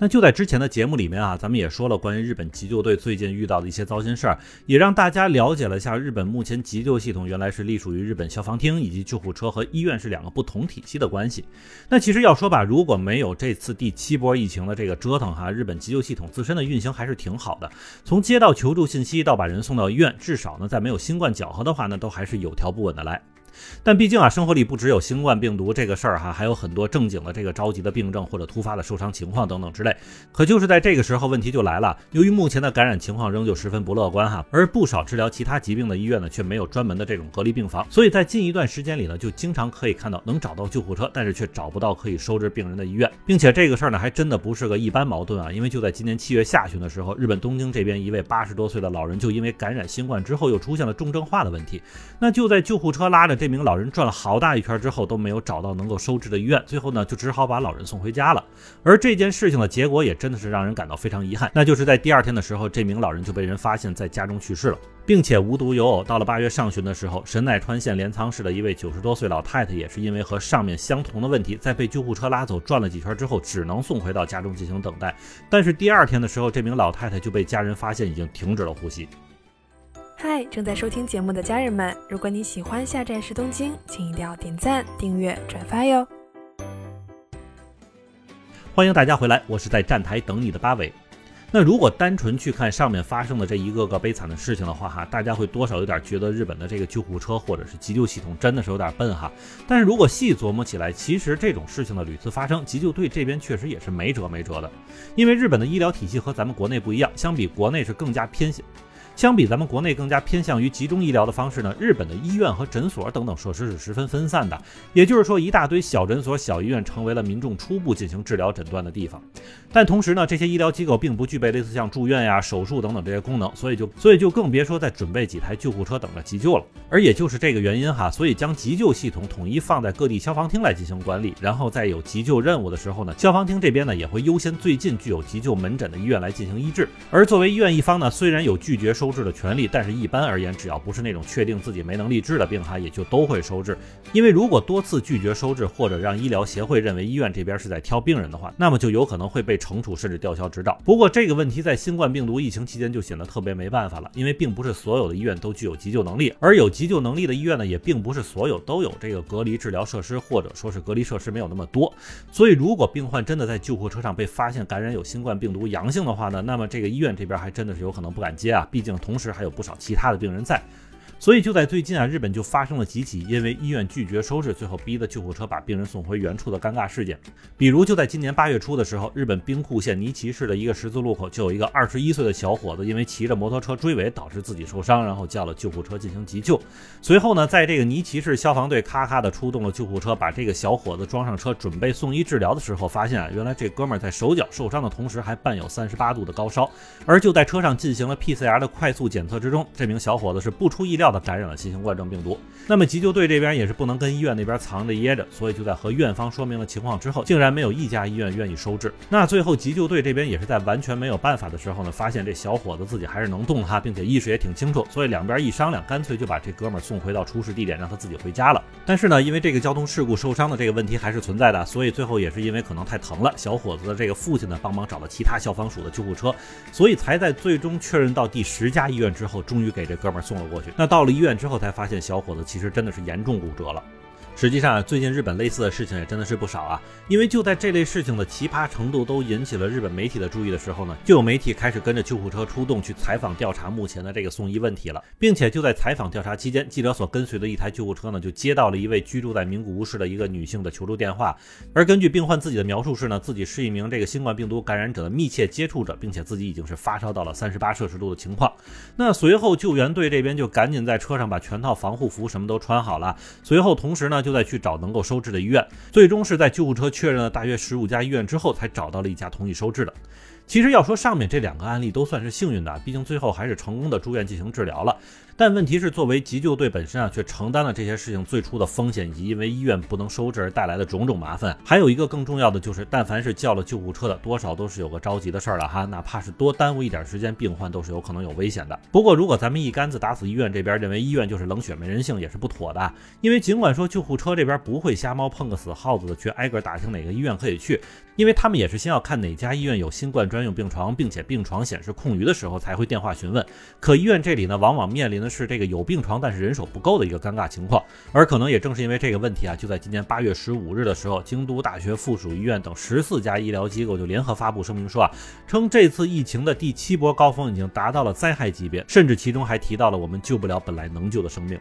那就在之前的节目里面啊，咱们也说了关于日本急救队最近遇到的一些糟心事儿，也让大家了解了一下日本目前急救系统原来是隶属于日本消防厅，以及救护车和医院是两个不同体系的关系。那其实要说吧，如果没有这次第七波疫情的这个折腾哈，日本急救系统自身的运行还是挺好的。从接到求助信息到把人送到医院，至少呢，在没有新冠搅和的话呢，都还是有条不紊的来。但毕竟啊，生活里不只有新冠病毒这个事儿哈，还有很多正经的这个着急的病症或者突发的受伤情况等等之类。可就是在这个时候，问题就来了。由于目前的感染情况仍旧十分不乐观哈，而不少治疗其他疾病的医院呢，却没有专门的这种隔离病房，所以在近一段时间里呢，就经常可以看到能找到救护车，但是却找不到可以收治病人的医院。并且这个事儿呢，还真的不是个一般矛盾啊，因为就在今年七月下旬的时候，日本东京这边一位八十多岁的老人就因为感染新冠之后又出现了重症化的问题。那就在救护车拉着这名老人转了好。大一圈之后都没有找到能够收治的医院，最后呢就只好把老人送回家了。而这件事情的结果也真的是让人感到非常遗憾，那就是在第二天的时候，这名老人就被人发现在家中去世了，并且无独有偶，到了八月上旬的时候，神奈川县镰仓市的一位九十多岁老太太也是因为和上面相同的问题，在被救护车拉走转了几圈之后，只能送回到家中进行等待。但是第二天的时候，这名老太太就被家人发现已经停止了呼吸。嗨，正在收听节目的家人们，如果你喜欢下站是东京，请一定要点赞、订阅、转发哟！欢迎大家回来，我是在站台等你的八尾。那如果单纯去看上面发生的这一个个悲惨的事情的话，哈，大家会多少有点觉得日本的这个救护车或者是急救系统真的是有点笨哈。但是如果细琢磨起来，其实这种事情的屡次发生，急救队这边确实也是没辙没辙的，因为日本的医疗体系和咱们国内不一样，相比国内是更加偏向。相比咱们国内更加偏向于集中医疗的方式呢，日本的医院和诊所等等设施是十分分散的。也就是说，一大堆小诊所、小医院成为了民众初步进行治疗诊断的地方。但同时呢，这些医疗机构并不具备类似像住院呀、手术等等这些功能，所以就所以就更别说再准备几台救护车等着急救了。而也就是这个原因哈，所以将急救系统统一放在各地消防厅来进行管理，然后在有急救任务的时候呢，消防厅这边呢也会优先最近具有急救门诊的医院来进行医治。而作为医院一方呢，虽然有拒绝收。收治的权利，但是一般而言，只要不是那种确定自己没能力治的病哈，也就都会收治。因为如果多次拒绝收治，或者让医疗协会认为医院这边是在挑病人的话，那么就有可能会被惩处，甚至吊销执照。不过这个问题在新冠病毒疫情期间就显得特别没办法了，因为并不是所有的医院都具有急救能力，而有急救能力的医院呢，也并不是所有都有这个隔离治疗设施，或者说是隔离设施没有那么多。所以如果病患真的在救护车上被发现感染有新冠病毒阳性的话呢，那么这个医院这边还真的是有可能不敢接啊，毕竟。同时还有不少其他的病人在。所以就在最近啊，日本就发生了几起因为医院拒绝收治，最后逼得救护车把病人送回原处的尴尬事件。比如就在今年八月初的时候，日本兵库县尼崎市的一个十字路口，就有一个二十一岁的小伙子，因为骑着摩托车追尾，导致自己受伤，然后叫了救护车进行急救。随后呢，在这个尼崎市消防队咔咔的出动了救护车，把这个小伙子装上车，准备送医治疗的时候，发现啊，原来这哥们在手脚受伤的同时，还伴有三十八度的高烧。而就在车上进行了 PCR 的快速检测之中，这名小伙子是不出意料的感染了新型冠。状病毒，那么急救队这边也是不能跟医院那边藏着掖着，所以就在和院方说明了情况之后，竟然没有一家医院愿意收治。那最后急救队这边也是在完全没有办法的时候呢，发现这小伙子自己还是能动哈，并且意识也挺清楚，所以两边一商量，干脆就把这哥们儿送回到出事地点，让他自己回家了。但是呢，因为这个交通事故受伤的这个问题还是存在的，所以最后也是因为可能太疼了，小伙子的这个父亲呢帮忙找了其他消防署的救护车，所以才在最终确认到第十家医院之后，终于给这哥们送了过去。那到到了医院之后才发现小伙子其实真的是严重骨折了。实际上，最近日本类似的事情也真的是不少啊。因为就在这类事情的奇葩程度都引起了日本媒体的注意的时候呢，就有媒体开始跟着救护车出动去采访调查目前的这个送医问题了。并且就在采访调查期间，记者所跟随的一台救护车呢，就接到了一位居住在名古屋市的一个女性的求助电话。而根据病患自己的描述是呢，自己是一名这个新冠病毒感染者的密切接触者，并且自己已经是发烧到了三十八摄氏度的情况。那随后救援队这边就赶紧在车上把全套防护服什么都穿好了。随后同时呢，就就在去找能够收治的医院，最终是在救护车确认了大约十五家医院之后，才找到了一家同意收治的。其实要说上面这两个案例都算是幸运的，毕竟最后还是成功的住院进行治疗了。但问题是，作为急救队本身啊，却承担了这些事情最初的风险，以及因为医院不能收治而带来的种种麻烦。还有一个更重要的就是，但凡是叫了救护车的，多少都是有个着急的事儿了哈，哪怕是多耽误一点时间，病患都是有可能有危险的。不过，如果咱们一竿子打死医院这边，认为医院就是冷血没人性，也是不妥的。因为尽管说救护车这边不会瞎猫碰个死耗子的去挨个打听哪个医院可以去，因为他们也是先要看哪家医院有新冠专专用病床，并且病床显示空余的时候才会电话询问。可医院这里呢，往往面临的是这个有病床，但是人手不够的一个尴尬情况。而可能也正是因为这个问题啊，就在今年八月十五日的时候，京都大学附属医院等十四家医疗机构就联合发布声明说啊，称这次疫情的第七波高峰已经达到了灾害级别，甚至其中还提到了我们救不了本来能救的生命。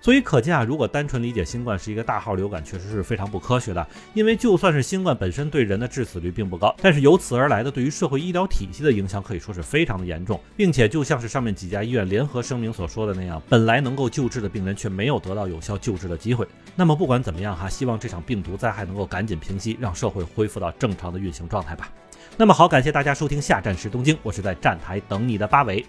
所以可见啊，如果单纯理解新冠是一个大号流感，确实是非常不科学的。因为就算是新冠本身对人的致死率并不高，但是由此而来的对于社会医疗体系的影响可以说是非常的严重，并且就像是上面几家医院联合声明所说的那样，本来能够救治的病人却没有得到有效救治的机会。那么不管怎么样哈，希望这场病毒灾害能够赶紧平息，让社会恢复到正常的运行状态吧。那么好，感谢大家收听下站时东京，我是在站台等你的八尾。